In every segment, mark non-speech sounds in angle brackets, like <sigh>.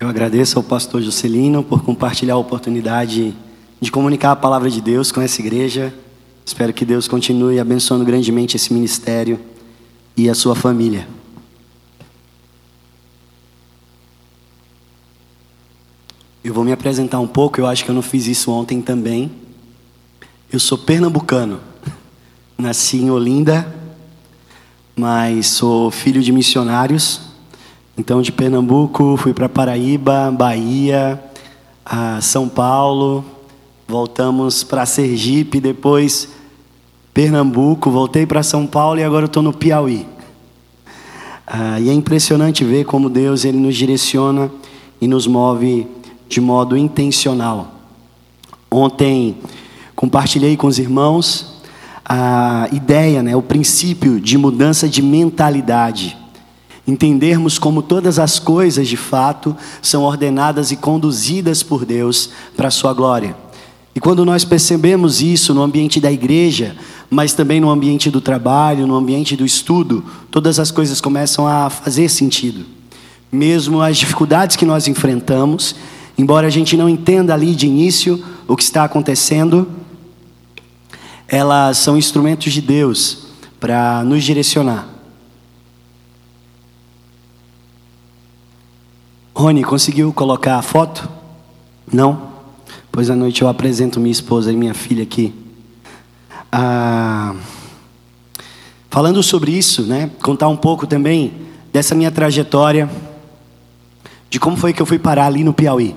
Eu agradeço ao pastor Juscelino por compartilhar a oportunidade de comunicar a palavra de Deus com essa igreja. Espero que Deus continue abençoando grandemente esse ministério e a sua família. Eu vou me apresentar um pouco, eu acho que eu não fiz isso ontem também. Eu sou pernambucano. <laughs> Nasci em Olinda, mas sou filho de missionários. Então, de Pernambuco, fui para Paraíba, Bahia, São Paulo, voltamos para Sergipe, depois Pernambuco, voltei para São Paulo e agora estou no Piauí. Ah, e é impressionante ver como Deus ele nos direciona e nos move de modo intencional. Ontem compartilhei com os irmãos a ideia, né, o princípio de mudança de mentalidade. Entendermos como todas as coisas de fato são ordenadas e conduzidas por Deus para a sua glória. E quando nós percebemos isso no ambiente da igreja, mas também no ambiente do trabalho, no ambiente do estudo, todas as coisas começam a fazer sentido. Mesmo as dificuldades que nós enfrentamos, embora a gente não entenda ali de início o que está acontecendo, elas são instrumentos de Deus para nos direcionar. Rony, conseguiu colocar a foto? Não? Pois à noite eu apresento minha esposa e minha filha aqui. Ah, falando sobre isso, né? Contar um pouco também dessa minha trajetória, de como foi que eu fui parar ali no Piauí.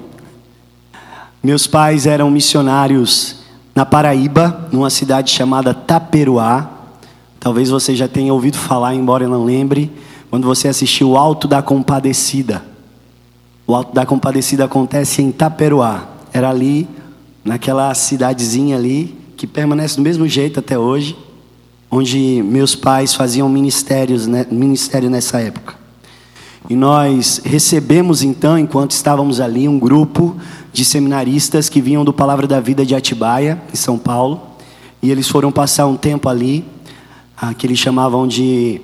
Meus pais eram missionários na Paraíba, numa cidade chamada Taperuá. Talvez você já tenha ouvido falar, embora eu não lembre, quando você assistiu Alto da Compadecida. O Alto da Compadecida acontece em Taperuá. Era ali, naquela cidadezinha ali, que permanece do mesmo jeito até hoje, onde meus pais faziam ministérios, né, ministério nessa época. E nós recebemos então, enquanto estávamos ali, um grupo de seminaristas que vinham do Palavra da Vida de Atibaia, em São Paulo, e eles foram passar um tempo ali, ah, que eles chamavam de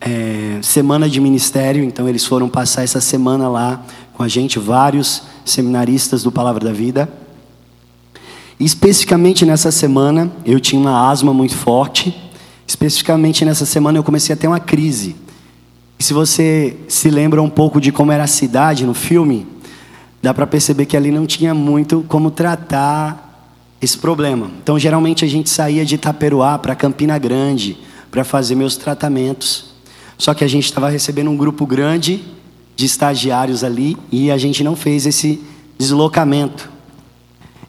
é, semana de ministério, então eles foram passar essa semana lá com a gente, vários seminaristas do Palavra da Vida. E especificamente nessa semana, eu tinha uma asma muito forte. Especificamente nessa semana, eu comecei a ter uma crise. E se você se lembra um pouco de como era a cidade no filme, dá para perceber que ali não tinha muito como tratar esse problema. Então, geralmente a gente saía de Itaperuá para Campina Grande para fazer meus tratamentos. Só que a gente estava recebendo um grupo grande de estagiários ali e a gente não fez esse deslocamento.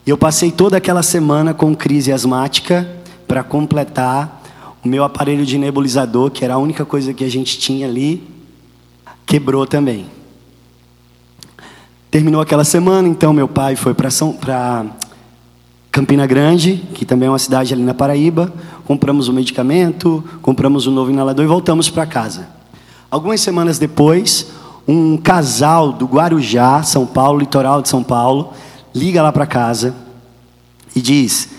Eu passei toda aquela semana com crise asmática para completar o meu aparelho de nebulizador, que era a única coisa que a gente tinha ali, quebrou também. Terminou aquela semana, então meu pai foi para Campina Grande, que também é uma cidade ali na Paraíba. Compramos o medicamento, compramos um novo inalador e voltamos para casa. Algumas semanas depois, um casal do Guarujá, São Paulo, litoral de São Paulo, liga lá para casa e diz: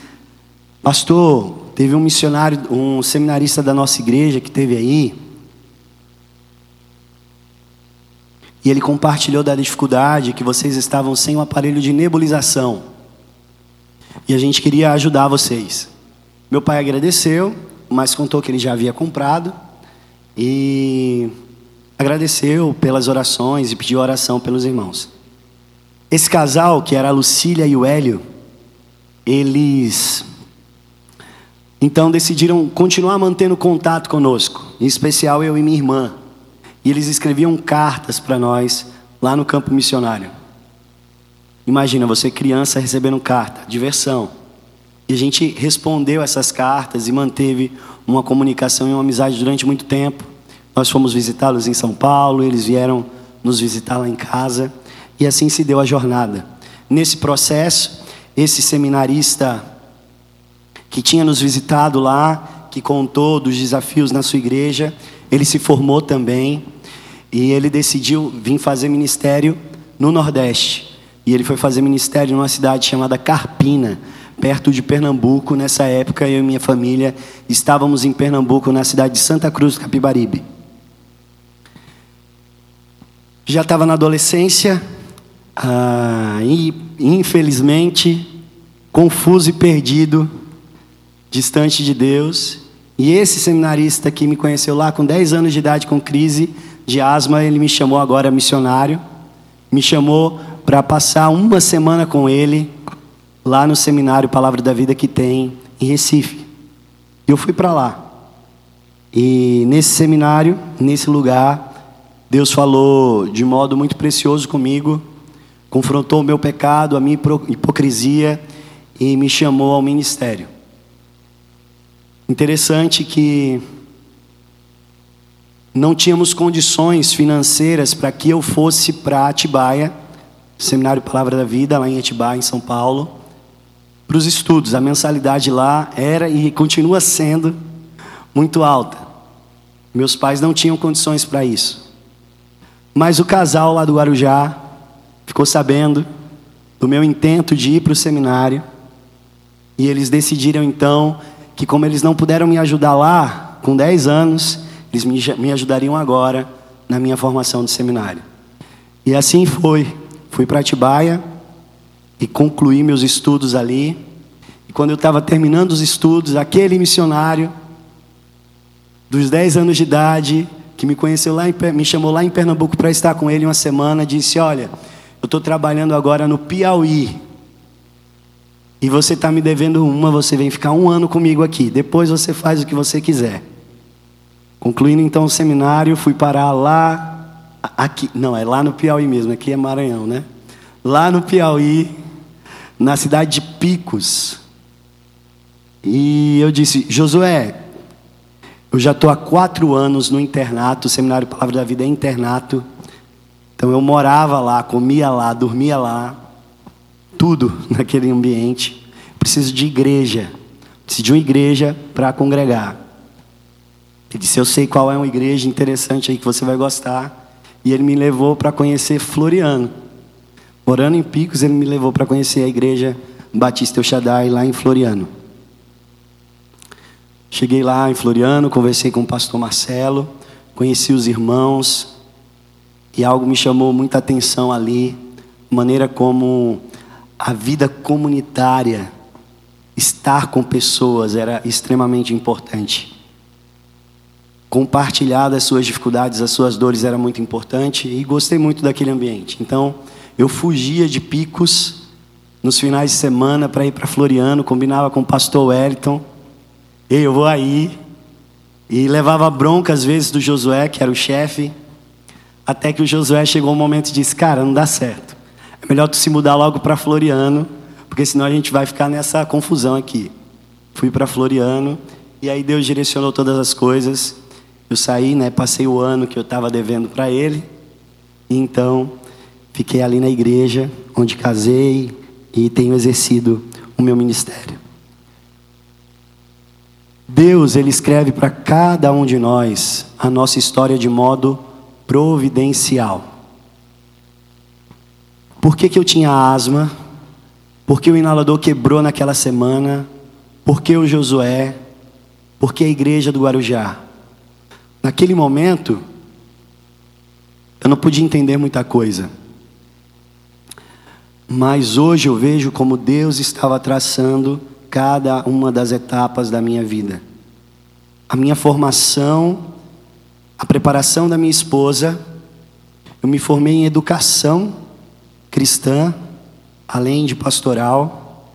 Pastor, teve um missionário, um seminarista da nossa igreja que teve aí E ele compartilhou da dificuldade que vocês estavam sem o um aparelho de nebulização. E a gente queria ajudar vocês. Meu pai agradeceu, mas contou que ele já havia comprado. E agradeceu pelas orações e pediu oração pelos irmãos. Esse casal, que era a Lucília e o Hélio, eles então decidiram continuar mantendo contato conosco, em especial eu e minha irmã. E eles escreviam cartas para nós lá no campo missionário. Imagina você criança recebendo carta, diversão. E a gente respondeu essas cartas e manteve uma comunicação e uma amizade durante muito tempo. Nós fomos visitá-los em São Paulo, eles vieram nos visitar lá em casa, e assim se deu a jornada. Nesse processo, esse seminarista que tinha nos visitado lá, que contou dos desafios na sua igreja, ele se formou também e ele decidiu vir fazer ministério no Nordeste. E ele foi fazer ministério numa cidade chamada Carpina, perto de Pernambuco. Nessa época, eu e minha família estávamos em Pernambuco, na cidade de Santa Cruz do Capibaribe. Já estava na adolescência, Ah, e, infelizmente, confuso e perdido, distante de Deus. E esse seminarista que me conheceu lá com 10 anos de idade com crise de asma, ele me chamou agora missionário, me chamou para passar uma semana com ele lá no seminário Palavra da Vida que tem em Recife. Eu fui para lá. E nesse seminário, nesse lugar, Deus falou de modo muito precioso comigo, confrontou o meu pecado, a minha hipocrisia e me chamou ao ministério. Interessante que não tínhamos condições financeiras para que eu fosse para Atibaia, Seminário Palavra da Vida, lá em Atibaia, em São Paulo, para os estudos. A mensalidade lá era e continua sendo muito alta. Meus pais não tinham condições para isso. Mas o casal lá do Guarujá ficou sabendo do meu intento de ir para o seminário e eles decidiram então que como eles não puderam me ajudar lá, com 10 anos, eles me, ajudariam agora na minha formação de seminário. E assim foi. Fui para Atibaia e concluí meus estudos ali. E quando eu estava terminando os estudos, aquele missionário dos 10 anos de idade, que me conheceu lá, em, me chamou lá em Pernambuco para estar com ele uma semana, disse: Olha, eu estou trabalhando agora no Piauí. E você está me devendo uma, você vem ficar um ano comigo aqui. Depois você faz o que você quiser. Concluindo então o seminário, fui parar lá, aqui, não, é lá no Piauí mesmo, aqui é Maranhão, né? Lá no Piauí, na cidade de Picos. E eu disse, Josué, eu já estou há quatro anos no internato, o Seminário Palavra da Vida é internato. Então eu morava lá, comia lá, dormia lá tudo <laughs> naquele ambiente. Preciso de igreja. Preciso de uma igreja para congregar. Ele disse: Eu sei qual é uma igreja interessante aí que você vai gostar. E ele me levou para conhecer Floriano. Morando em Picos, ele me levou para conhecer a igreja Batista El Shaddai lá em Floriano. Cheguei lá em Floriano, conversei com o pastor Marcelo, conheci os irmãos, e algo me chamou muita atenção ali, maneira como a vida comunitária, estar com pessoas era extremamente importante. Compartilhar das suas dificuldades, as suas dores era muito importante e gostei muito daquele ambiente. Então, eu fugia de picos nos finais de semana para ir para Floriano, combinava com o pastor Wellington. Eu vou aí. E levava bronca às vezes do Josué, que era o chefe, até que o Josué chegou um momento e disse: Cara, não dá certo. É melhor tu se mudar logo para Floriano, porque senão a gente vai ficar nessa confusão aqui. Fui para Floriano e aí Deus direcionou todas as coisas. Eu saí, né, passei o ano que eu estava devendo para ele. E então fiquei ali na igreja onde casei e tenho exercido o meu ministério. Deus, ele escreve para cada um de nós a nossa história de modo providencial. Por que, que eu tinha asma? Por que o inalador quebrou naquela semana? Por que o Josué? Por que a igreja do Guarujá? Naquele momento, eu não podia entender muita coisa. Mas hoje eu vejo como Deus estava traçando cada uma das etapas da minha vida. A minha formação, a preparação da minha esposa, eu me formei em educação cristã, além de pastoral.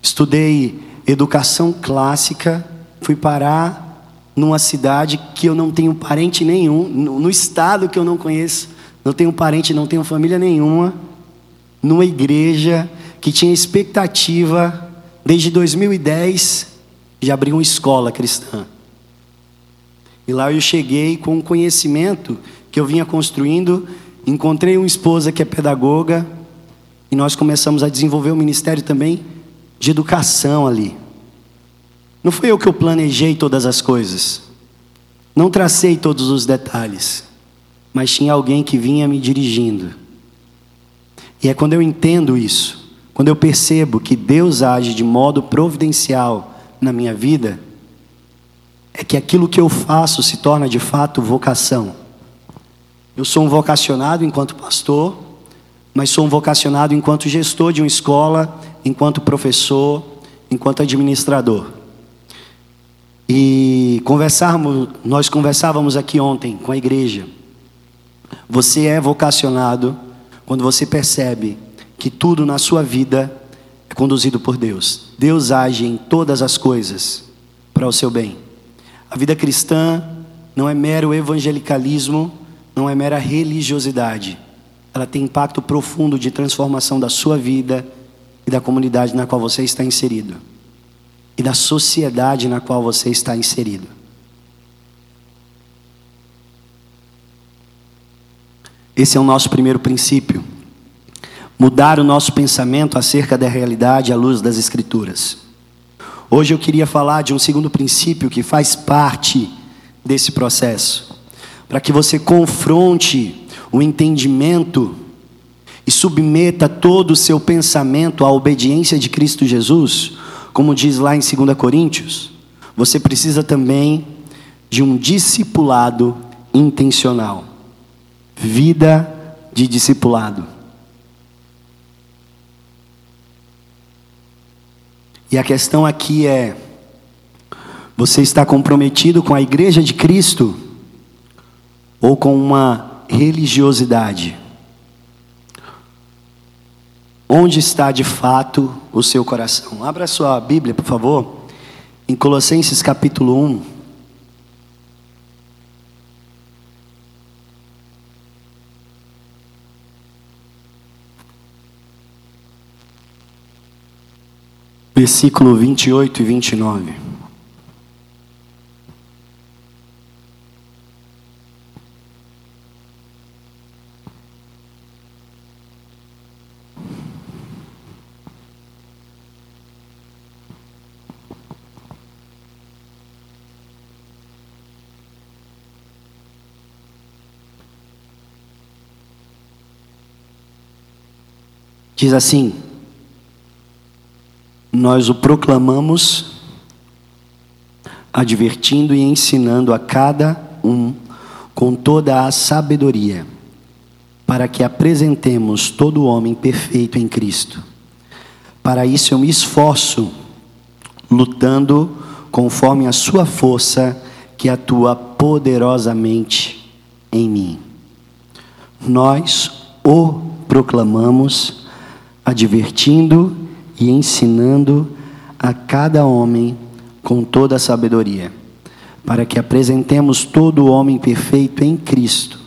Estudei educação clássica, fui parar numa cidade que eu não tenho parente nenhum, no estado que eu não conheço, não tenho parente, não tenho família nenhuma, numa igreja que tinha expectativa desde 2010 de abrir uma escola cristã. E lá eu cheguei com um conhecimento que eu vinha construindo Encontrei uma esposa que é pedagoga e nós começamos a desenvolver o um ministério também de educação ali. Não fui eu que eu planejei todas as coisas. Não tracei todos os detalhes, mas tinha alguém que vinha me dirigindo. E é quando eu entendo isso, quando eu percebo que Deus age de modo providencial na minha vida, é que aquilo que eu faço se torna de fato vocação. Eu sou um vocacionado enquanto pastor, mas sou um vocacionado enquanto gestor de uma escola, enquanto professor, enquanto administrador. E conversarmos, nós conversávamos aqui ontem com a igreja. Você é vocacionado quando você percebe que tudo na sua vida é conduzido por Deus. Deus age em todas as coisas para o seu bem. A vida cristã não é mero evangelicalismo, não é mera religiosidade. Ela tem impacto profundo de transformação da sua vida e da comunidade na qual você está inserido e da sociedade na qual você está inserido. Esse é o nosso primeiro princípio. Mudar o nosso pensamento acerca da realidade à luz das Escrituras. Hoje eu queria falar de um segundo princípio que faz parte desse processo, para que você confronte o entendimento e submeta todo o seu pensamento à obediência de Cristo Jesus, como diz lá em 2 Coríntios, você precisa também de um discipulado intencional. Vida de discipulado. E a questão aqui é: você está comprometido com a igreja de Cristo ou com uma religiosidade? Onde está de fato o seu coração? Abra sua Bíblia, por favor, em Colossenses capítulo 1. Versículo 28 e 29. Diz assim: Nós o proclamamos, advertindo e ensinando a cada um com toda a sabedoria, para que apresentemos todo homem perfeito em Cristo. Para isso eu me esforço, lutando conforme a sua força que atua poderosamente em mim. Nós o proclamamos advertindo e ensinando a cada homem com toda a sabedoria, para que apresentemos todo o homem perfeito em Cristo.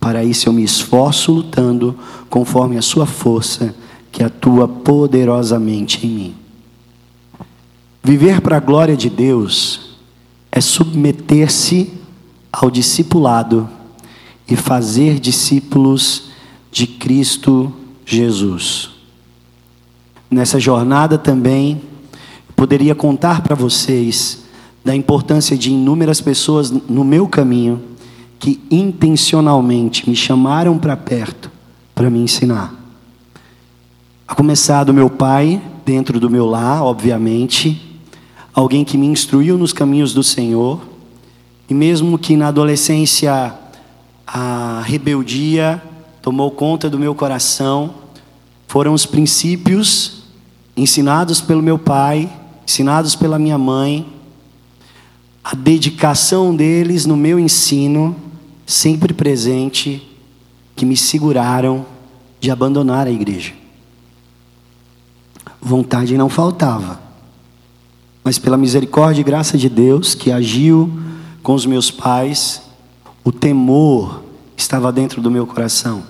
Para isso eu me esforço lutando conforme a sua força que atua poderosamente em mim. Viver para a glória de Deus é submeter-se ao discipulado e fazer discípulos de Cristo Jesus nessa jornada também, poderia contar para vocês da importância de inúmeras pessoas no meu caminho que intencionalmente me chamaram para perto para me ensinar. A começar do meu pai, dentro do meu lar, obviamente, alguém que me instruiu nos caminhos do Senhor, e mesmo que na adolescência a rebeldia tomou conta do meu coração, foram os princípios ensinados pelo meu pai, ensinados pela minha mãe, a dedicação deles no meu ensino, sempre presente, que me seguraram de abandonar a igreja. Vontade não faltava, mas pela misericórdia e graça de Deus que agiu com os meus pais, o temor estava dentro do meu coração.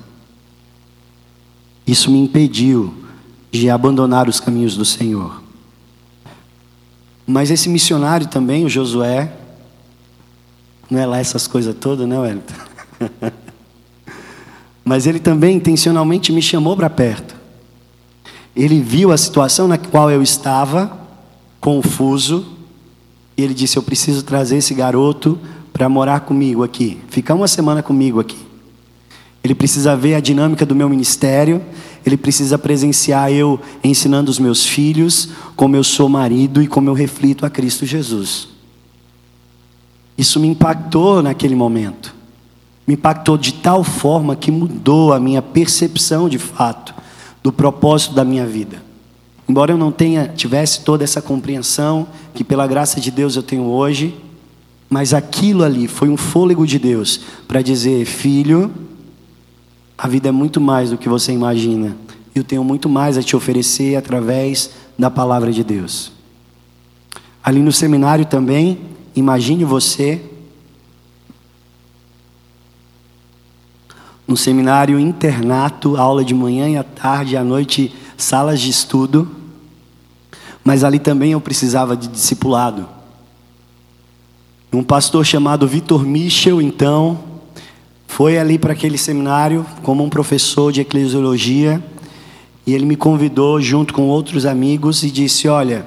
Isso me impediu de abandonar os caminhos do Senhor. Mas esse missionário também, o Josué, não é lá essas coisas todas, né, Wellington? <laughs> Mas ele também intencionalmente me chamou para perto. Ele viu a situação na qual eu estava, confuso, e ele disse: Eu preciso trazer esse garoto para morar comigo aqui, ficar uma semana comigo aqui. Ele precisa ver a dinâmica do meu ministério, ele precisa presenciar eu ensinando os meus filhos como eu sou marido e como eu reflito a Cristo Jesus. Isso me impactou naquele momento. me impactou de tal forma que mudou a minha percepção de fato do propósito da minha vida. Embora eu não tenha tivesse toda essa compreensão que pela graça de Deus eu tenho hoje, mas aquilo ali foi um fôlego de Deus para dizer, filho, a vida é muito mais do que você imagina. Eu tenho muito mais a te oferecer através da palavra de Deus. Ali no seminário também, imagine você no seminário internato, aula de manhã e à tarde, à noite, salas de estudo. Mas ali também eu precisava de discipulado. Um pastor chamado Vitor Michel, então, foi ali para aquele seminário como um professor de eclesiologia e ele me convidou junto com outros amigos e disse: Olha,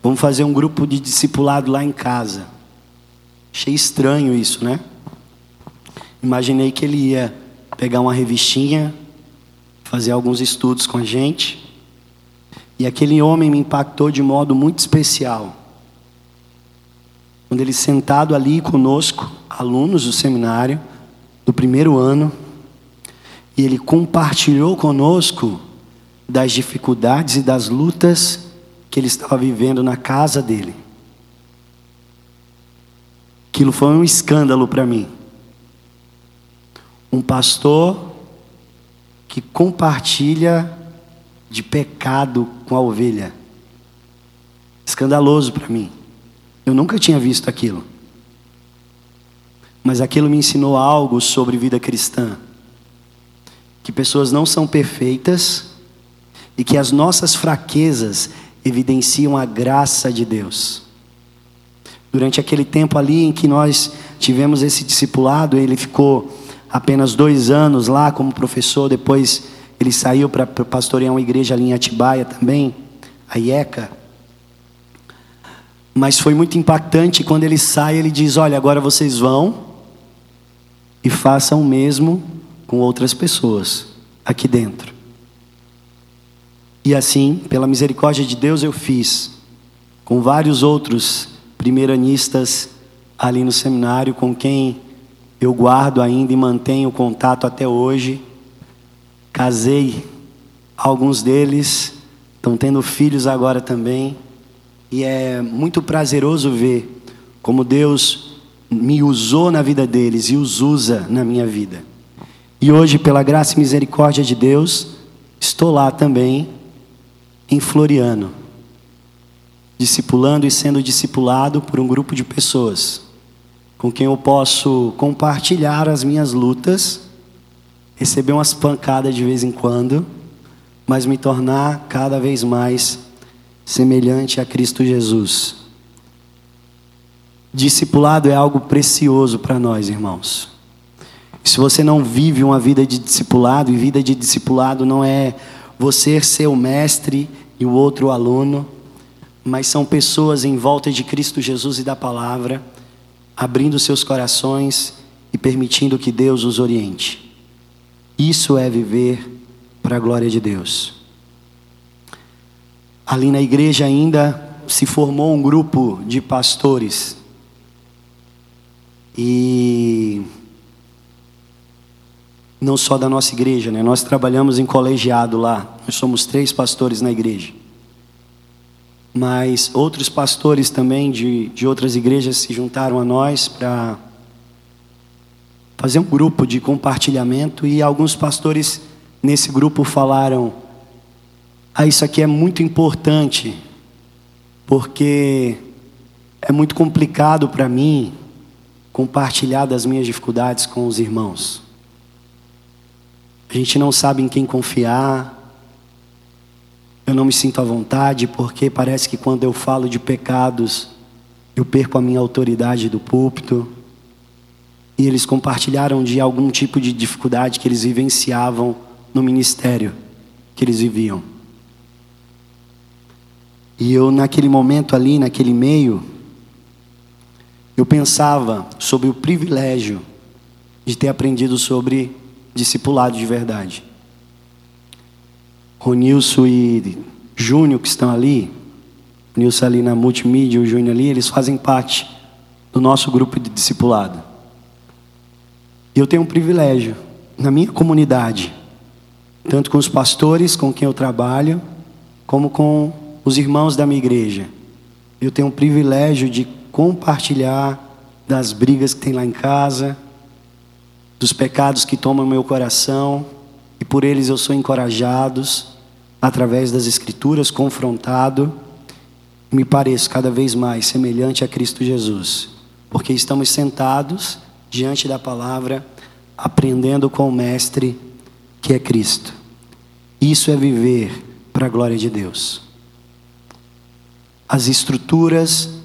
vamos fazer um grupo de discipulado lá em casa. Achei estranho isso, né? Imaginei que ele ia pegar uma revistinha, fazer alguns estudos com a gente. E aquele homem me impactou de modo muito especial. Quando ele sentado ali conosco, alunos do seminário, do primeiro ano, e ele compartilhou conosco das dificuldades e das lutas que ele estava vivendo na casa dele. Aquilo foi um escândalo para mim. Um pastor que compartilha de pecado com a ovelha. Escandaloso para mim. Eu nunca tinha visto aquilo. Mas aquilo me ensinou algo sobre vida cristã. Que pessoas não são perfeitas e que as nossas fraquezas evidenciam a graça de Deus. Durante aquele tempo ali em que nós tivemos esse discipulado, ele ficou apenas dois anos lá como professor, depois ele saiu para pastorear uma igreja ali em Atibaia também, a IECA. Mas foi muito impactante quando ele sai, ele diz: Olha, agora vocês vão e façam o mesmo com outras pessoas aqui dentro. E assim, pela misericórdia de Deus, eu fiz com vários outros primeiranistas ali no seminário, com quem eu guardo ainda e mantenho contato até hoje. Casei, alguns deles estão tendo filhos agora também, e é muito prazeroso ver como Deus me usou na vida deles e os usa na minha vida. E hoje, pela graça e misericórdia de Deus, estou lá também em Floriano, discipulando e sendo discipulado por um grupo de pessoas com quem eu posso compartilhar as minhas lutas, receber umas pancadas de vez em quando, mas me tornar cada vez mais semelhante a Cristo Jesus. Discipulado é algo precioso para nós, irmãos. Se você não vive uma vida de discipulado, e vida de discipulado não é você ser o mestre e o outro o aluno, mas são pessoas em volta de Cristo Jesus e da palavra, abrindo seus corações e permitindo que Deus os oriente. Isso é viver para a glória de Deus. Ali na igreja ainda se formou um grupo de pastores. E não só da nossa igreja, né? Nós trabalhamos em colegiado lá. Nós somos três pastores na igreja. Mas outros pastores também de, de outras igrejas se juntaram a nós para fazer um grupo de compartilhamento e alguns pastores nesse grupo falaram: "Ah, isso aqui é muito importante, porque é muito complicado para mim compartilhar das minhas dificuldades com os irmãos." A gente não sabe em quem confiar. Eu não me sinto à vontade porque parece que quando eu falo de pecados, eu perco a minha autoridade do púlpito. E eles compartilharam de algum tipo de dificuldade que eles vivenciavam no ministério que eles viviam. E eu, naquele momento ali, naquele meio, eu pensava sobre o privilégio de ter aprendido sobre discipulado de verdade. Ronilson e Júnior que estão ali, Nilson ali na multimídia, o Júnior ali, eles fazem parte do nosso grupo de discipulado. E eu tenho um privilégio na minha comunidade, tanto com os pastores com quem eu trabalho, como com os irmãos da minha igreja. Eu tenho um privilégio de compartilhar das brigas que tem lá em casa, dos pecados que tomam meu coração, e por eles eu sou encorajado através das escrituras, confrontado, me pareço cada vez mais semelhante a Cristo Jesus, porque estamos sentados diante da palavra, aprendendo com o mestre que é Cristo. Isso é viver para a glória de Deus. As estruturas,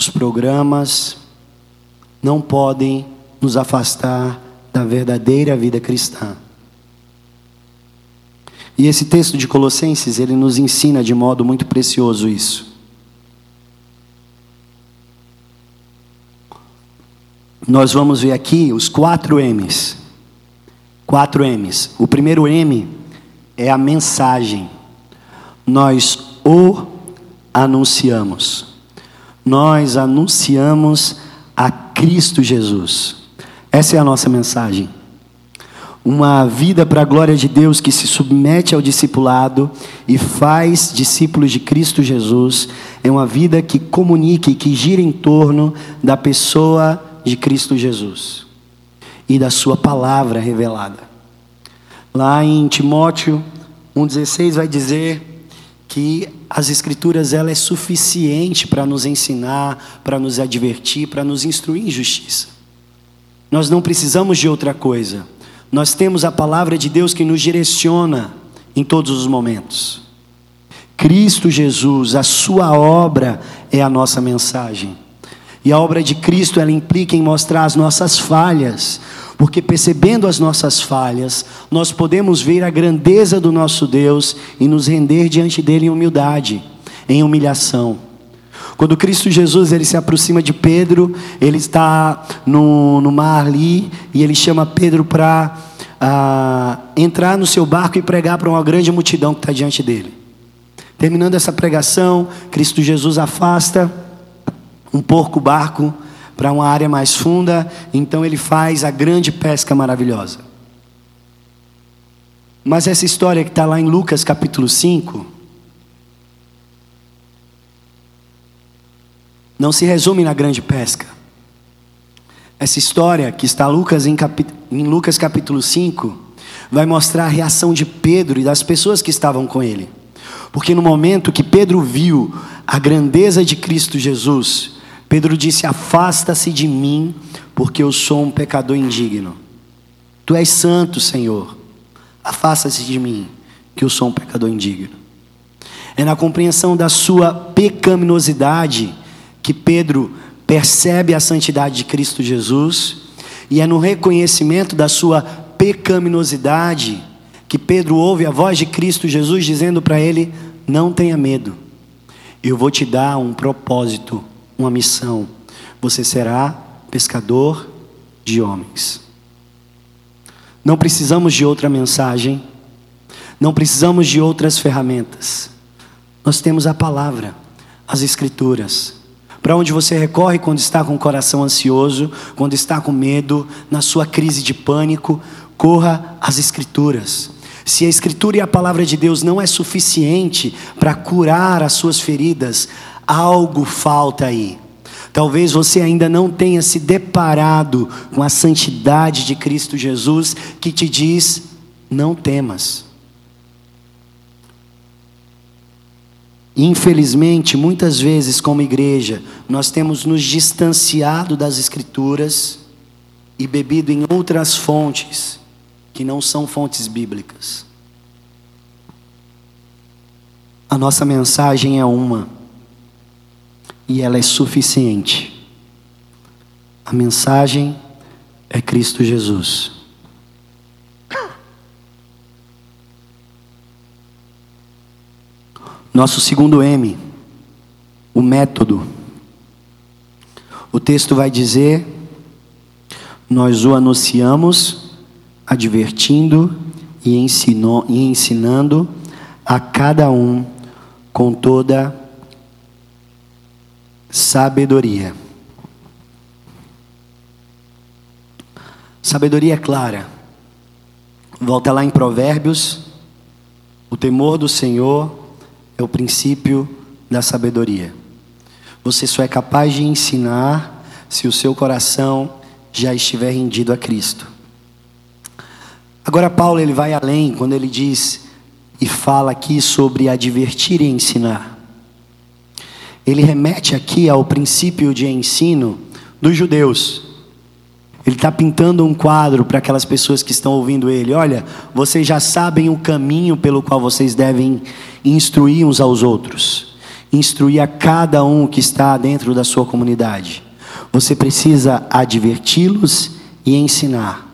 os programas não podem nos afastar da verdadeira vida cristã. E esse texto de Colossenses, ele nos ensina de modo muito precioso isso. Nós vamos ver aqui os quatro M's. Quatro M's. O primeiro M é a mensagem. Nós o anunciamos. Nós anunciamos a Cristo Jesus. Essa é a nossa mensagem. Uma vida para a glória de Deus que se submete ao discipulado e faz discípulos de Cristo Jesus é uma vida que comunique, que gira em torno da pessoa de Cristo Jesus e da sua palavra revelada. Lá em Timóteo 1,16 vai dizer que as escrituras ela é suficiente para nos ensinar, para nos advertir, para nos instruir em justiça. Nós não precisamos de outra coisa. Nós temos a palavra de Deus que nos direciona em todos os momentos. Cristo Jesus, a sua obra é a nossa mensagem. E a obra de Cristo ela implica em mostrar as nossas falhas, porque percebendo as nossas falhas, nós podemos ver a grandeza do nosso Deus e nos render diante dele em humildade, em humilhação. Quando Cristo Jesus ele se aproxima de Pedro, ele está no, no mar ali e ele chama Pedro para ah, entrar no seu barco e pregar para uma grande multidão que está diante dele. Terminando essa pregação, Cristo Jesus afasta um pouco o barco para uma área mais funda, então ele faz a grande pesca maravilhosa. Mas essa história que está lá em Lucas capítulo 5, não se resume na grande pesca. Essa história que está Lucas em, em Lucas capítulo 5 vai mostrar a reação de Pedro e das pessoas que estavam com ele. Porque no momento que Pedro viu a grandeza de Cristo Jesus, Pedro disse: Afasta-se de mim, porque eu sou um pecador indigno. Tu és santo, Senhor. Afasta-se de mim, que eu sou um pecador indigno. É na compreensão da sua pecaminosidade que Pedro percebe a santidade de Cristo Jesus, e é no reconhecimento da sua pecaminosidade que Pedro ouve a voz de Cristo Jesus dizendo para ele: Não tenha medo, eu vou te dar um propósito uma missão: você será pescador de homens. Não precisamos de outra mensagem, não precisamos de outras ferramentas. Nós temos a palavra, as Escrituras. Para onde você recorre quando está com o coração ansioso, quando está com medo, na sua crise de pânico, corra às Escrituras. Se a Escritura e a palavra de Deus não é suficiente para curar as suas feridas, algo falta aí. Talvez você ainda não tenha se deparado com a santidade de Cristo Jesus que te diz: não temas. Infelizmente, muitas vezes, como igreja, nós temos nos distanciado das Escrituras e bebido em outras fontes que não são fontes bíblicas. A nossa mensagem é uma e ela é suficiente. A mensagem é Cristo Jesus. Nosso segundo M, o método. O texto vai dizer: Nós o anunciamos, advertindo e, ensinou, e ensinando a cada um com toda sabedoria. Sabedoria é clara. Volta lá em Provérbios. O temor do Senhor é o princípio da sabedoria. Você só é capaz de ensinar se o seu coração já estiver rendido a Cristo. Agora Paulo ele vai além quando ele diz e fala aqui sobre advertir e ensinar. Ele remete aqui ao princípio de ensino dos judeus. Ele está pintando um quadro para aquelas pessoas que estão ouvindo ele. Olha, vocês já sabem o caminho pelo qual vocês devem instruir uns aos outros, instruir a cada um que está dentro da sua comunidade. Você precisa adverti-los e ensinar.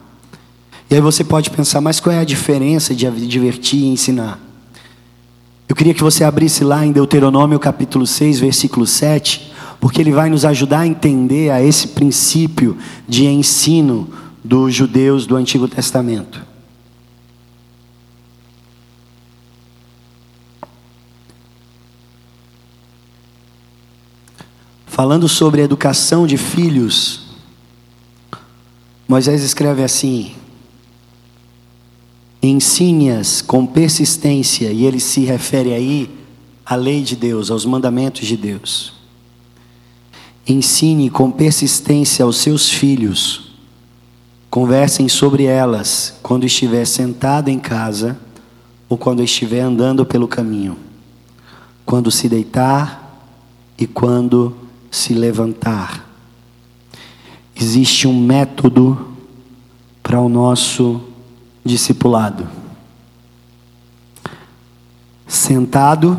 E aí você pode pensar, mas qual é a diferença de advertir e ensinar? Eu queria que você abrisse lá em Deuteronômio capítulo 6, versículo 7, porque ele vai nos ajudar a entender a esse princípio de ensino dos judeus do Antigo Testamento. Falando sobre educação de filhos, Moisés escreve assim: ensine-as com persistência, e ele se refere aí à lei de Deus, aos mandamentos de Deus. Ensine com persistência aos seus filhos, conversem sobre elas quando estiver sentado em casa ou quando estiver andando pelo caminho, quando se deitar e quando se levantar. Existe um método para o nosso discipulado. Sentado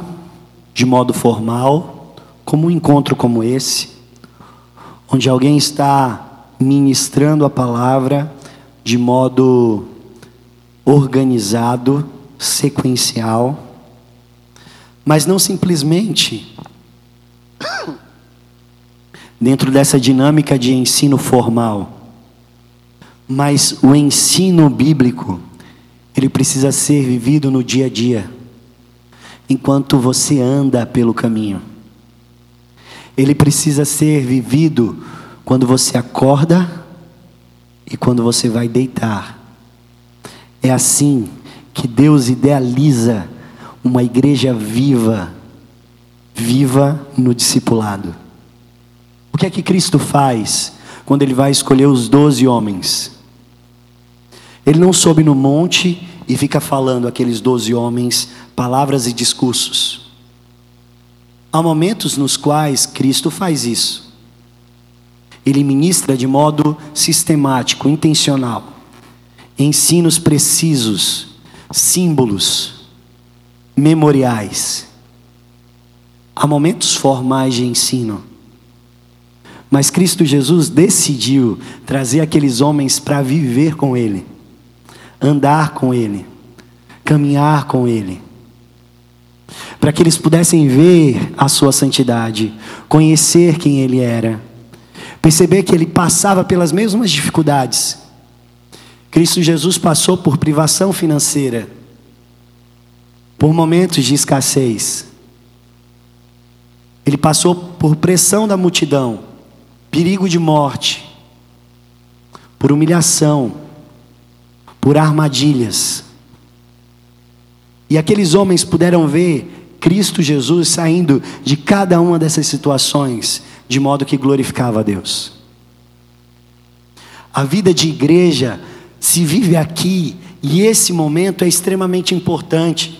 de modo formal, como um encontro como esse, onde alguém está ministrando a palavra de modo organizado, sequencial, mas não simplesmente <coughs> dentro dessa dinâmica de ensino formal mas o ensino bíblico, ele precisa ser vivido no dia a dia, enquanto você anda pelo caminho. Ele precisa ser vivido quando você acorda e quando você vai deitar. É assim que Deus idealiza uma igreja viva, viva no discipulado. O que é que Cristo faz quando ele vai escolher os doze homens? Ele não sobe no monte e fica falando aqueles doze homens palavras e discursos. Há momentos nos quais Cristo faz isso. Ele ministra de modo sistemático, intencional, ensinos precisos, símbolos, memoriais. Há momentos formais de ensino. Mas Cristo Jesus decidiu trazer aqueles homens para viver com Ele andar com Ele, caminhar com Ele, para que eles pudessem ver a Sua santidade, conhecer quem Ele era, perceber que Ele passava pelas mesmas dificuldades. Cristo Jesus passou por privação financeira, por momentos de escassez. Ele passou por pressão da multidão, perigo de morte, por humilhação por armadilhas. E aqueles homens puderam ver Cristo Jesus saindo de cada uma dessas situações de modo que glorificava a Deus. A vida de igreja se vive aqui e esse momento é extremamente importante.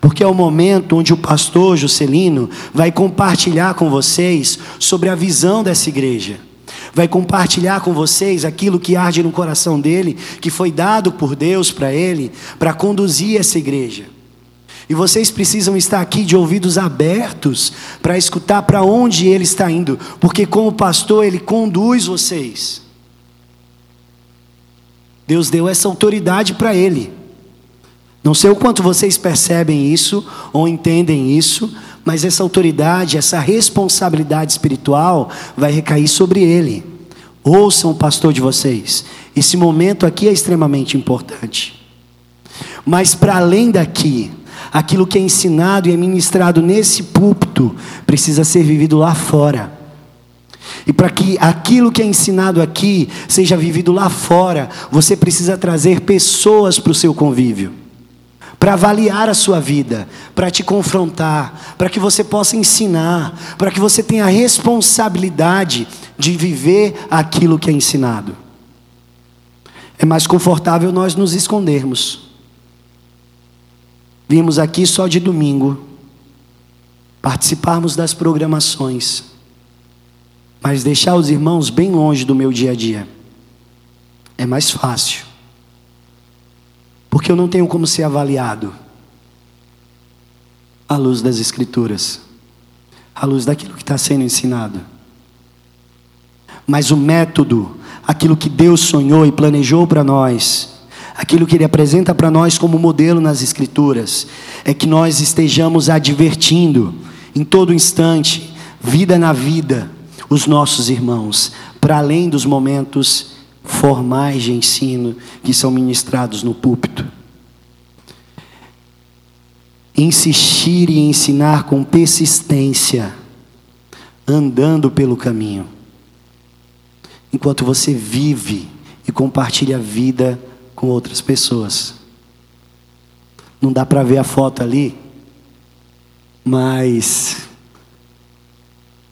Porque é o momento onde o pastor Juscelino vai compartilhar com vocês sobre a visão dessa igreja vai compartilhar com vocês aquilo que arde no coração dele, que foi dado por Deus para ele, para conduzir essa igreja. E vocês precisam estar aqui de ouvidos abertos para escutar para onde ele está indo, porque como pastor ele conduz vocês. Deus deu essa autoridade para ele. Não sei o quanto vocês percebem isso ou entendem isso, mas essa autoridade, essa responsabilidade espiritual vai recair sobre ele. Ouçam o pastor de vocês. Esse momento aqui é extremamente importante. Mas para além daqui, aquilo que é ensinado e é ministrado nesse púlpito precisa ser vivido lá fora. E para que aquilo que é ensinado aqui seja vivido lá fora, você precisa trazer pessoas para o seu convívio, para avaliar a sua vida, para te confrontar, para que você possa ensinar, para que você tenha a responsabilidade de viver aquilo que é ensinado. É mais confortável nós nos escondermos. Vimos aqui só de domingo, participarmos das programações mas deixar os irmãos bem longe do meu dia a dia é mais fácil. Porque eu não tenho como ser avaliado à luz das Escrituras, à luz daquilo que está sendo ensinado. Mas o método, aquilo que Deus sonhou e planejou para nós, aquilo que Ele apresenta para nós como modelo nas Escrituras, é que nós estejamos advertindo em todo instante, vida na vida, os nossos irmãos, para além dos momentos formais de ensino que são ministrados no púlpito. Insistir e ensinar com persistência, andando pelo caminho, enquanto você vive e compartilha a vida com outras pessoas. Não dá para ver a foto ali, mas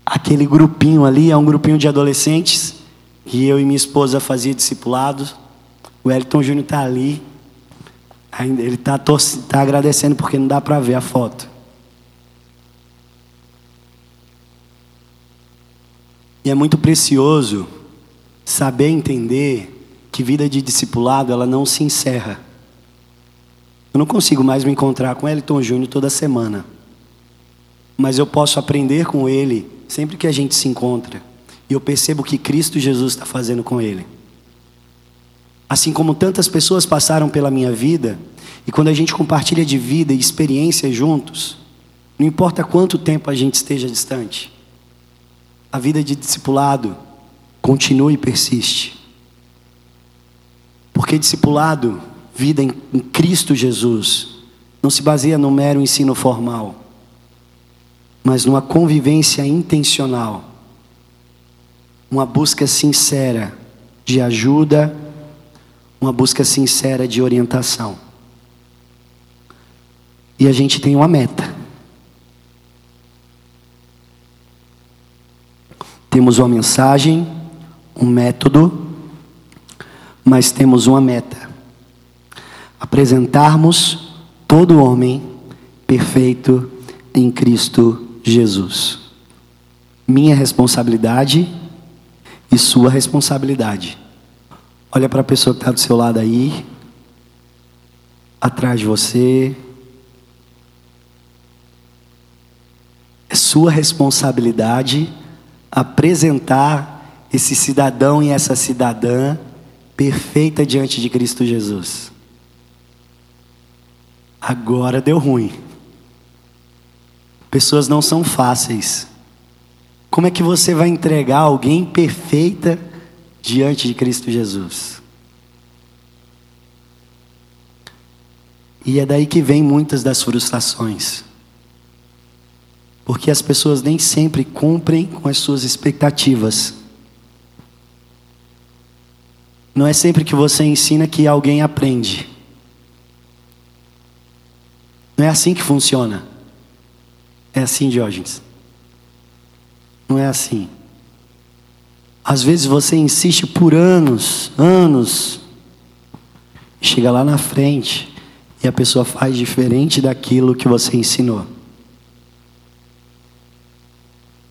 aquele grupinho ali é um grupinho de adolescentes que eu e minha esposa fazia discipulado. O Elton Júnior está ali. Ele está tá agradecendo porque não dá para ver a foto. E é muito precioso saber entender que vida de discipulado ela não se encerra. Eu não consigo mais me encontrar com Elton Júnior toda semana. Mas eu posso aprender com ele sempre que a gente se encontra, e eu percebo que Cristo Jesus está fazendo com ele. Assim como tantas pessoas passaram pela minha vida, e quando a gente compartilha de vida e experiência juntos, não importa quanto tempo a gente esteja distante, a vida de discipulado continua e persiste. Porque discipulado, vida em, em Cristo Jesus, não se baseia no mero ensino formal mas numa convivência intencional, uma busca sincera de ajuda, uma busca sincera de orientação. E a gente tem uma meta. Temos uma mensagem, um método, mas temos uma meta: apresentarmos todo homem perfeito em Cristo Jesus. Minha responsabilidade e sua responsabilidade. Olha para a pessoa que está do seu lado aí, atrás de você. É sua responsabilidade apresentar esse cidadão e essa cidadã perfeita diante de Cristo Jesus. Agora deu ruim. Pessoas não são fáceis. Como é que você vai entregar alguém perfeita diante de Cristo Jesus? E é daí que vem muitas das frustrações. Porque as pessoas nem sempre cumprem com as suas expectativas. Não é sempre que você ensina que alguém aprende. Não é assim que funciona. É assim, Diógenes? Não é assim. Às vezes você insiste por anos, anos, chega lá na frente e a pessoa faz diferente daquilo que você ensinou.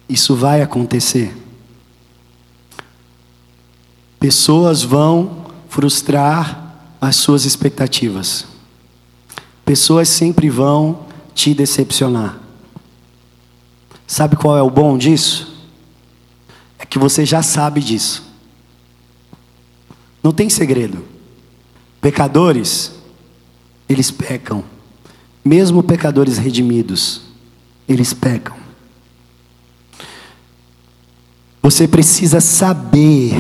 Isso vai acontecer. Pessoas vão frustrar as suas expectativas. Pessoas sempre vão te decepcionar. Sabe qual é o bom disso? É que você já sabe disso. Não tem segredo. Pecadores, eles pecam. Mesmo pecadores redimidos, eles pecam. Você precisa saber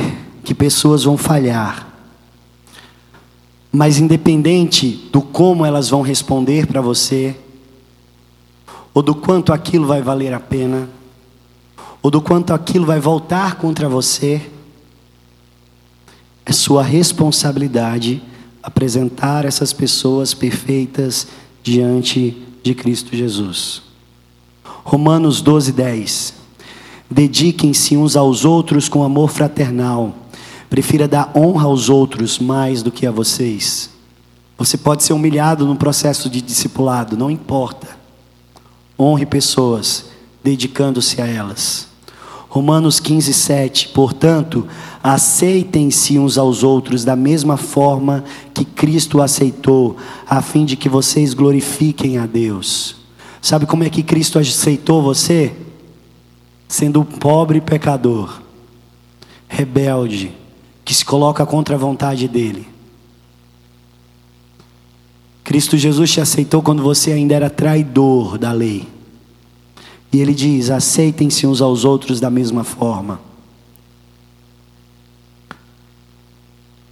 que pessoas vão falhar. Mas independente do como elas vão responder para você, ou do quanto aquilo vai valer a pena, ou do quanto aquilo vai voltar contra você, é sua responsabilidade apresentar essas pessoas perfeitas diante de Cristo Jesus. Romanos 12, 10. Dediquem-se uns aos outros com amor fraternal. Prefira dar honra aos outros mais do que a vocês. Você pode ser humilhado no processo de discipulado, não importa. Honre pessoas, dedicando-se a elas. Romanos 15, 7. Portanto, aceitem-se uns aos outros da mesma forma que Cristo aceitou, a fim de que vocês glorifiquem a Deus. Sabe como é que Cristo aceitou você? Sendo um pobre pecador, rebelde, que se coloca contra a vontade dele. Cristo Jesus te aceitou quando você ainda era traidor da lei. E ele diz: aceitem-se uns aos outros da mesma forma.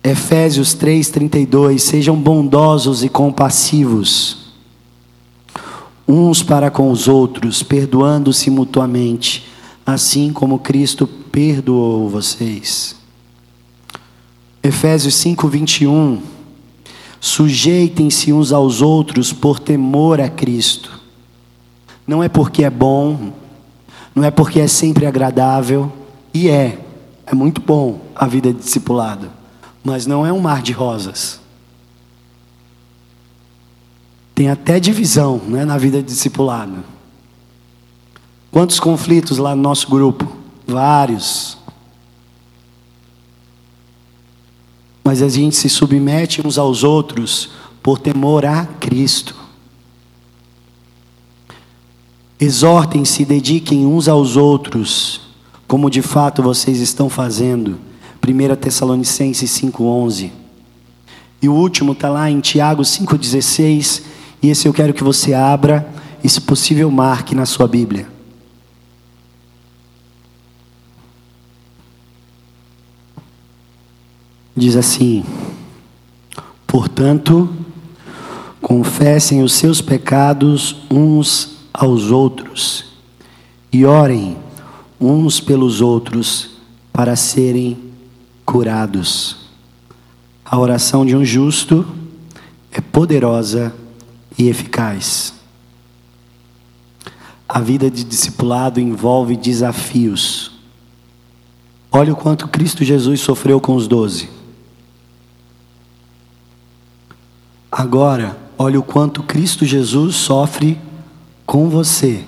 Efésios 3:32 Sejam bondosos e compassivos uns para com os outros, perdoando-se mutuamente, assim como Cristo perdoou vocês. Efésios 5:21 Sujeitem-se uns aos outros por temor a Cristo. Não é porque é bom, não é porque é sempre agradável, e é, é muito bom a vida de discipulado, mas não é um mar de rosas. Tem até divisão né, na vida de discipulado. Quantos conflitos lá no nosso grupo? Vários. Mas a gente se submete uns aos outros por temor a Cristo. Exortem-se, dediquem uns aos outros, como de fato vocês estão fazendo. 1 Tessalonicenses 5,11. E o último está lá em Tiago 5,16. E esse eu quero que você abra e, se possível, marque na sua Bíblia. Diz assim: Portanto, confessem os seus pecados uns aos outros e orem uns pelos outros para serem curados. A oração de um justo é poderosa e eficaz. A vida de discipulado envolve desafios. Olha o quanto Cristo Jesus sofreu com os doze. Agora, olha o quanto Cristo Jesus sofre com você.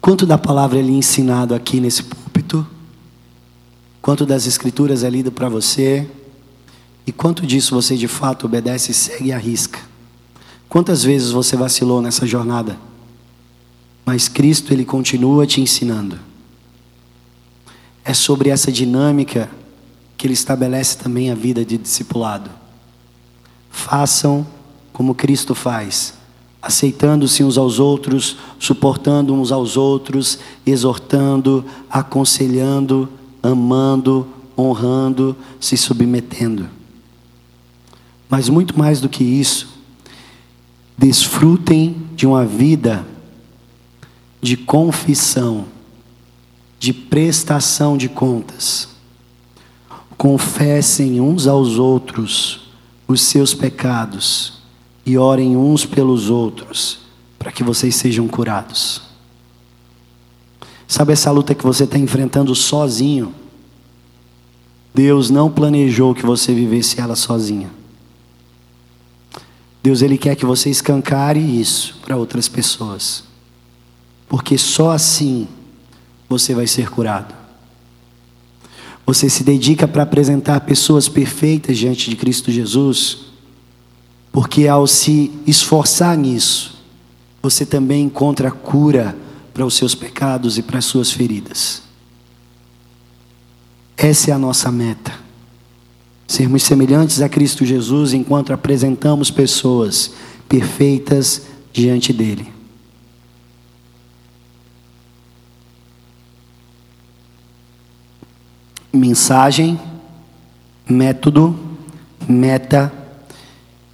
Quanto da palavra é lhe ensinado aqui nesse púlpito? Quanto das escrituras é lido para você? E quanto disso você de fato obedece e segue a risca? Quantas vezes você vacilou nessa jornada? Mas Cristo, Ele continua te ensinando. É sobre essa dinâmica que Ele estabelece também a vida de discipulado. Façam como Cristo faz aceitando-se uns aos outros, suportando uns aos outros, exortando, aconselhando, amando, honrando, se submetendo. Mas muito mais do que isso, desfrutem de uma vida de confissão, de prestação de contas. Confessem uns aos outros os seus pecados e orem uns pelos outros, para que vocês sejam curados. Sabe essa luta que você está enfrentando sozinho? Deus não planejou que você vivesse ela sozinha. Deus ele quer que você escancare isso para outras pessoas. Porque só assim você vai ser curado. Você se dedica para apresentar pessoas perfeitas diante de Cristo Jesus porque ao se esforçar nisso, você também encontra cura para os seus pecados e para as suas feridas. Essa é a nossa meta. Sermos semelhantes a Cristo Jesus enquanto apresentamos pessoas perfeitas diante dele. Mensagem, método, meta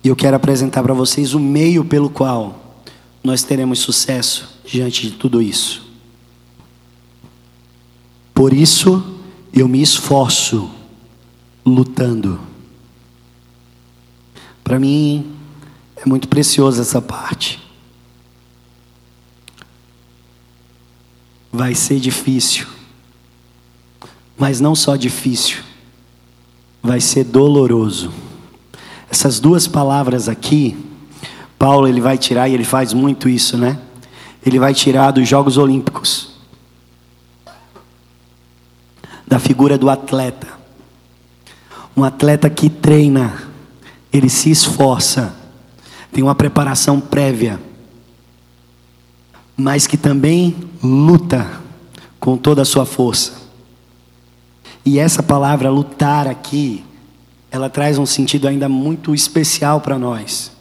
e eu quero apresentar para vocês o meio pelo qual nós teremos sucesso diante de tudo isso. Por isso eu me esforço lutando. Para mim é muito preciosa essa parte. Vai ser difícil, mas não só difícil, vai ser doloroso. Essas duas palavras aqui, Paulo ele vai tirar e ele faz muito isso, né? Ele vai tirar dos Jogos Olímpicos, da figura do atleta. Um atleta que treina, ele se esforça, tem uma preparação prévia, mas que também luta com toda a sua força. E essa palavra lutar aqui, ela traz um sentido ainda muito especial para nós.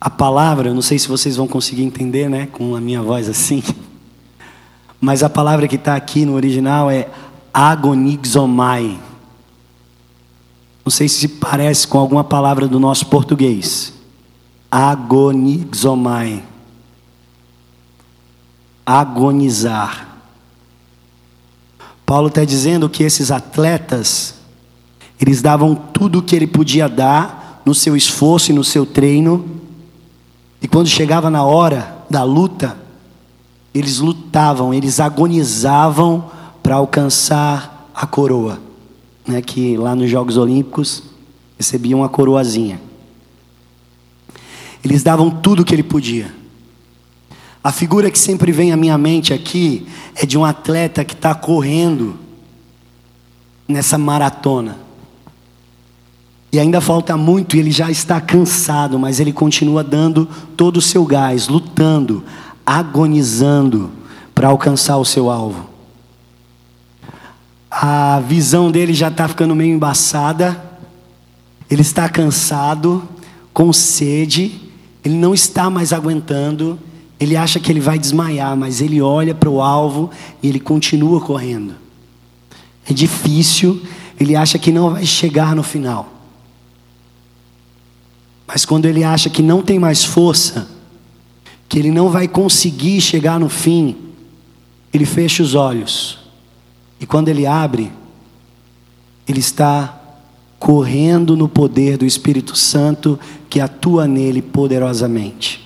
A palavra, não sei se vocês vão conseguir entender, né, com a minha voz assim, <laughs> mas a palavra que está aqui no original é agonizomai. Não sei se parece com alguma palavra do nosso português. Agonizomai. Agonizar. Paulo está dizendo que esses atletas, eles davam tudo o que ele podia dar no seu esforço e no seu treino, e quando chegava na hora da luta, eles lutavam, eles agonizavam para alcançar a coroa né, que lá nos Jogos Olímpicos recebiam uma coroazinha. Eles davam tudo o que ele podia. A figura que sempre vem à minha mente aqui é de um atleta que está correndo nessa maratona. E ainda falta muito e ele já está cansado, mas ele continua dando todo o seu gás, lutando, agonizando para alcançar o seu alvo. A visão dele já está ficando meio embaçada, ele está cansado, com sede, ele não está mais aguentando, ele acha que ele vai desmaiar, mas ele olha para o alvo e ele continua correndo. É difícil, ele acha que não vai chegar no final. Mas quando ele acha que não tem mais força, que ele não vai conseguir chegar no fim, ele fecha os olhos e quando ele abre, ele está correndo no poder do Espírito Santo que atua nele poderosamente.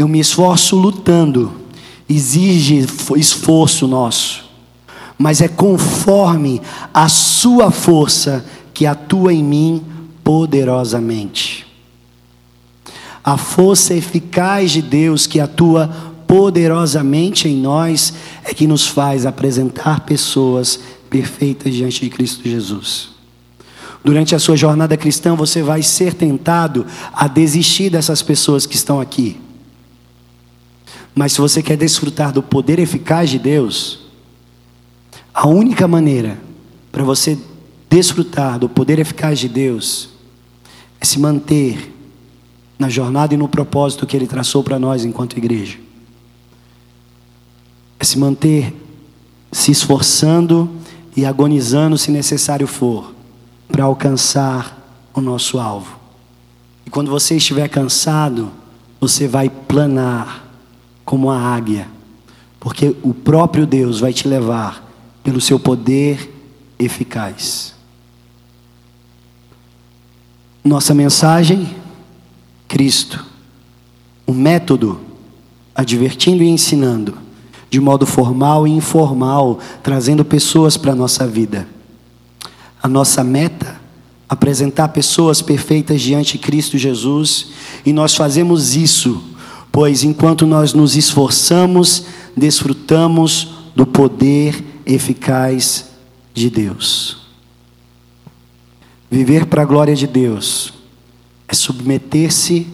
Eu me esforço lutando, exige esforço nosso, mas é conforme a sua força que atua em mim poderosamente. A força eficaz de Deus que atua poderosamente em nós é que nos faz apresentar pessoas perfeitas diante de Cristo Jesus. Durante a sua jornada cristã, você vai ser tentado a desistir dessas pessoas que estão aqui. Mas se você quer desfrutar do poder eficaz de Deus, a única maneira para você desfrutar do poder eficaz de Deus é se manter na jornada e no propósito que Ele traçou para nós enquanto igreja é se manter se esforçando e agonizando se necessário for, para alcançar o nosso alvo. E quando você estiver cansado, você vai planar como a águia, porque o próprio Deus vai te levar pelo seu poder eficaz. Nossa mensagem: Cristo. O método: advertindo e ensinando de modo formal e informal, trazendo pessoas para a nossa vida. A nossa meta apresentar pessoas perfeitas diante de Cristo Jesus, e nós fazemos isso, pois enquanto nós nos esforçamos, desfrutamos do poder eficaz de Deus. Viver para a glória de Deus é submeter-se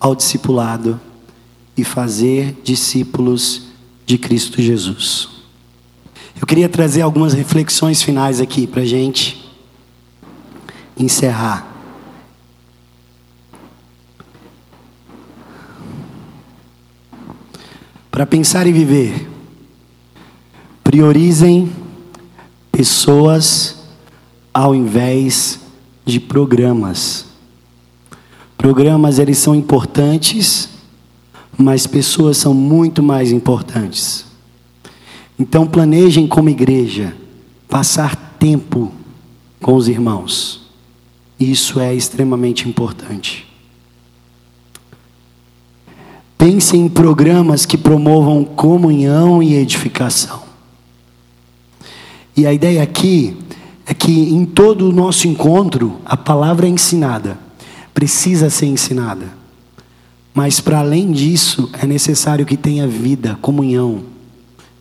ao discipulado e fazer discípulos de Cristo Jesus. Eu queria trazer algumas reflexões finais aqui para gente encerrar. Para pensar e viver, priorizem pessoas ao invés de programas. Programas eles são importantes mas pessoas são muito mais importantes. Então planejem como igreja passar tempo com os irmãos. Isso é extremamente importante. Pense em programas que promovam comunhão e edificação. E a ideia aqui é que em todo o nosso encontro a palavra é ensinada, precisa ser ensinada. Mas para além disso, é necessário que tenha vida, comunhão,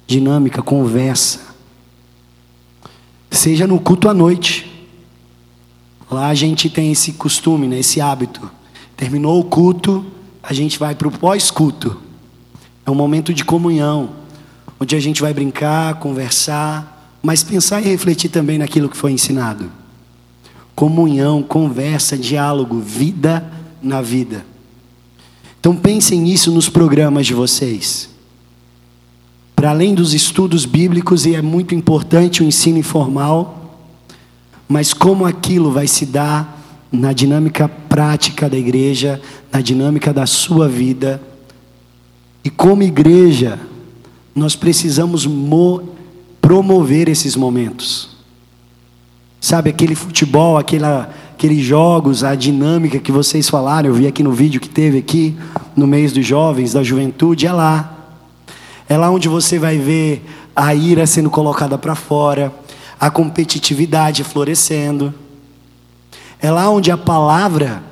dinâmica, conversa. Seja no culto à noite. Lá a gente tem esse costume, né, esse hábito. Terminou o culto, a gente vai para o pós-culto. É um momento de comunhão, onde a gente vai brincar, conversar, mas pensar e refletir também naquilo que foi ensinado. Comunhão, conversa, diálogo, vida na vida. Então pensem nisso nos programas de vocês. Para além dos estudos bíblicos, e é muito importante o ensino informal, mas como aquilo vai se dar na dinâmica prática da igreja, na dinâmica da sua vida. E como igreja, nós precisamos promover esses momentos. Sabe, aquele futebol, aquela, aqueles jogos, a dinâmica que vocês falaram, eu vi aqui no vídeo que teve aqui, no mês dos jovens, da juventude, é lá. É lá onde você vai ver a ira sendo colocada para fora, a competitividade florescendo. É lá onde a palavra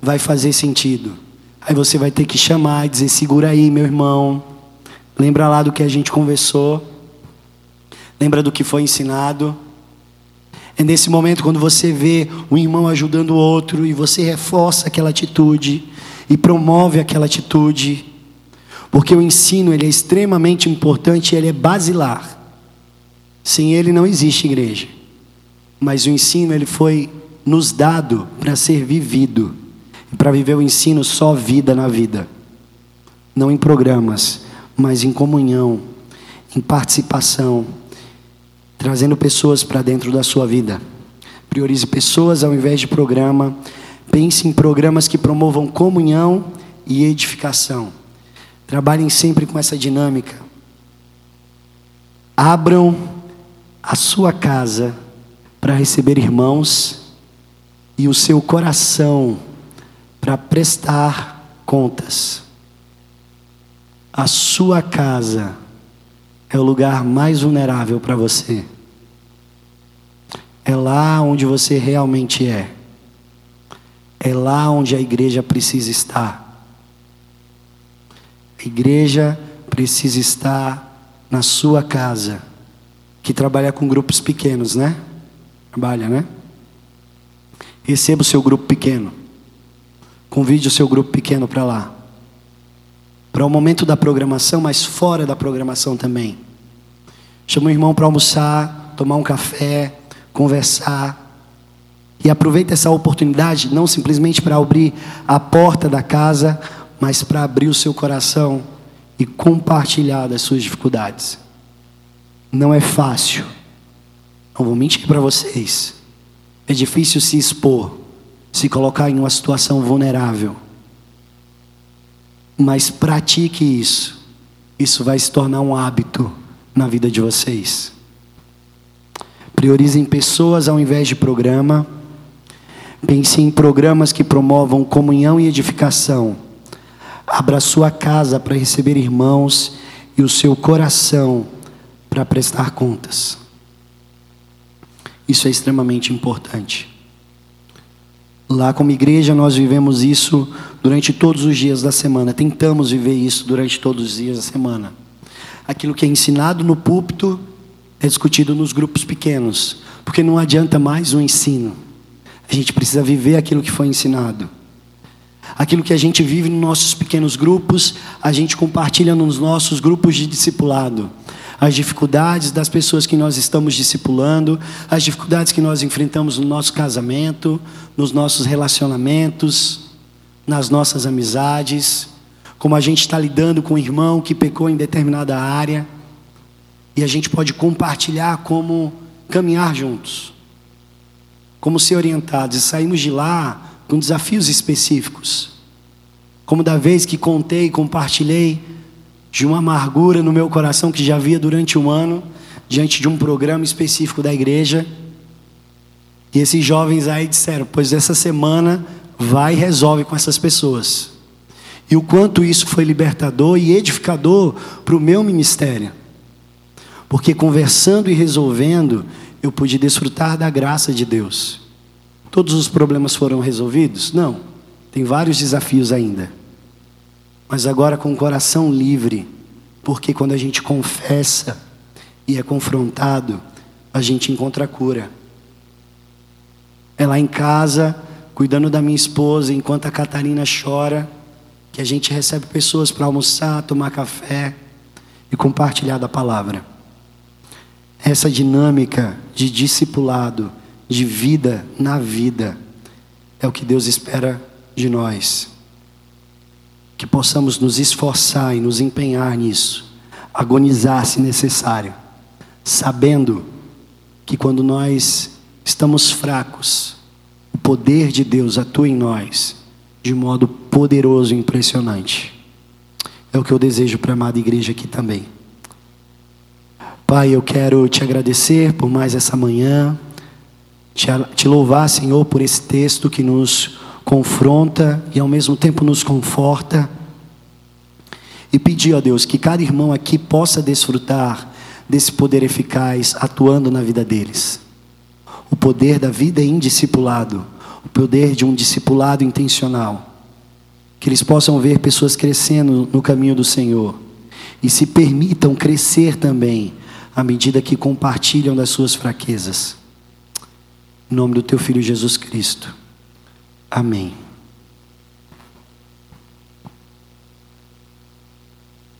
vai fazer sentido. Aí você vai ter que chamar e dizer: segura aí, meu irmão. Lembra lá do que a gente conversou. Lembra do que foi ensinado. É nesse momento quando você vê um irmão ajudando o outro e você reforça aquela atitude e promove aquela atitude. Porque o ensino ele é extremamente importante, ele é basilar. Sem ele não existe igreja. Mas o ensino ele foi nos dado para ser vivido. Para viver o ensino só vida na vida. Não em programas, mas em comunhão, em participação, trazendo pessoas para dentro da sua vida. Priorize pessoas ao invés de programa. Pense em programas que promovam comunhão e edificação. Trabalhem sempre com essa dinâmica. Abram a sua casa para receber irmãos e o seu coração para prestar contas. A sua casa é o lugar mais vulnerável para você. É lá onde você realmente é. É lá onde a igreja precisa estar. A igreja precisa estar na sua casa, que trabalha com grupos pequenos, né? Trabalha, né? Receba o seu grupo pequeno. Convide o seu grupo pequeno para lá. Para o momento da programação, mas fora da programação também. Chama o irmão para almoçar, tomar um café, conversar. E aproveita essa oportunidade, não simplesmente para abrir a porta da casa, mas para abrir o seu coração e compartilhar das suas dificuldades. Não é fácil. Não vou mentir para vocês. É difícil se expor, se colocar em uma situação vulnerável. Mas pratique isso. Isso vai se tornar um hábito na vida de vocês. Priorizem pessoas ao invés de programa. Pense em programas que promovam comunhão e edificação. Abra sua casa para receber irmãos e o seu coração para prestar contas. Isso é extremamente importante. Lá como igreja nós vivemos isso durante todos os dias da semana, tentamos viver isso durante todos os dias da semana. Aquilo que é ensinado no púlpito é discutido nos grupos pequenos, porque não adianta mais o ensino. A gente precisa viver aquilo que foi ensinado. Aquilo que a gente vive nos nossos pequenos grupos, a gente compartilha nos nossos grupos de discipulado as dificuldades das pessoas que nós estamos discipulando, as dificuldades que nós enfrentamos no nosso casamento, nos nossos relacionamentos, nas nossas amizades, como a gente está lidando com o irmão que pecou em determinada área, e a gente pode compartilhar como caminhar juntos, como ser orientados, e saímos de lá com desafios específicos, como da vez que contei e compartilhei de uma amargura no meu coração que já havia durante um ano, diante de um programa específico da igreja. E esses jovens aí disseram: Pois essa semana vai e resolve com essas pessoas. E o quanto isso foi libertador e edificador para o meu ministério. Porque conversando e resolvendo, eu pude desfrutar da graça de Deus. Todos os problemas foram resolvidos? Não. Tem vários desafios ainda. Mas agora com o coração livre, porque quando a gente confessa e é confrontado, a gente encontra cura. É lá em casa, cuidando da minha esposa, enquanto a Catarina chora, que a gente recebe pessoas para almoçar, tomar café e compartilhar da palavra. Essa dinâmica de discipulado, de vida na vida, é o que Deus espera de nós que possamos nos esforçar e nos empenhar nisso, agonizar se necessário, sabendo que quando nós estamos fracos, o poder de Deus atua em nós de modo poderoso e impressionante. É o que eu desejo para a amada igreja aqui também. Pai, eu quero te agradecer por mais essa manhã, te, te louvar, Senhor, por esse texto que nos confronta e ao mesmo tempo nos conforta. E pedir a Deus que cada irmão aqui possa desfrutar desse poder eficaz atuando na vida deles. O poder da vida em discipulado, o poder de um discipulado intencional. Que eles possam ver pessoas crescendo no caminho do Senhor e se permitam crescer também à medida que compartilham das suas fraquezas. Em nome do teu filho Jesus Cristo. Amém.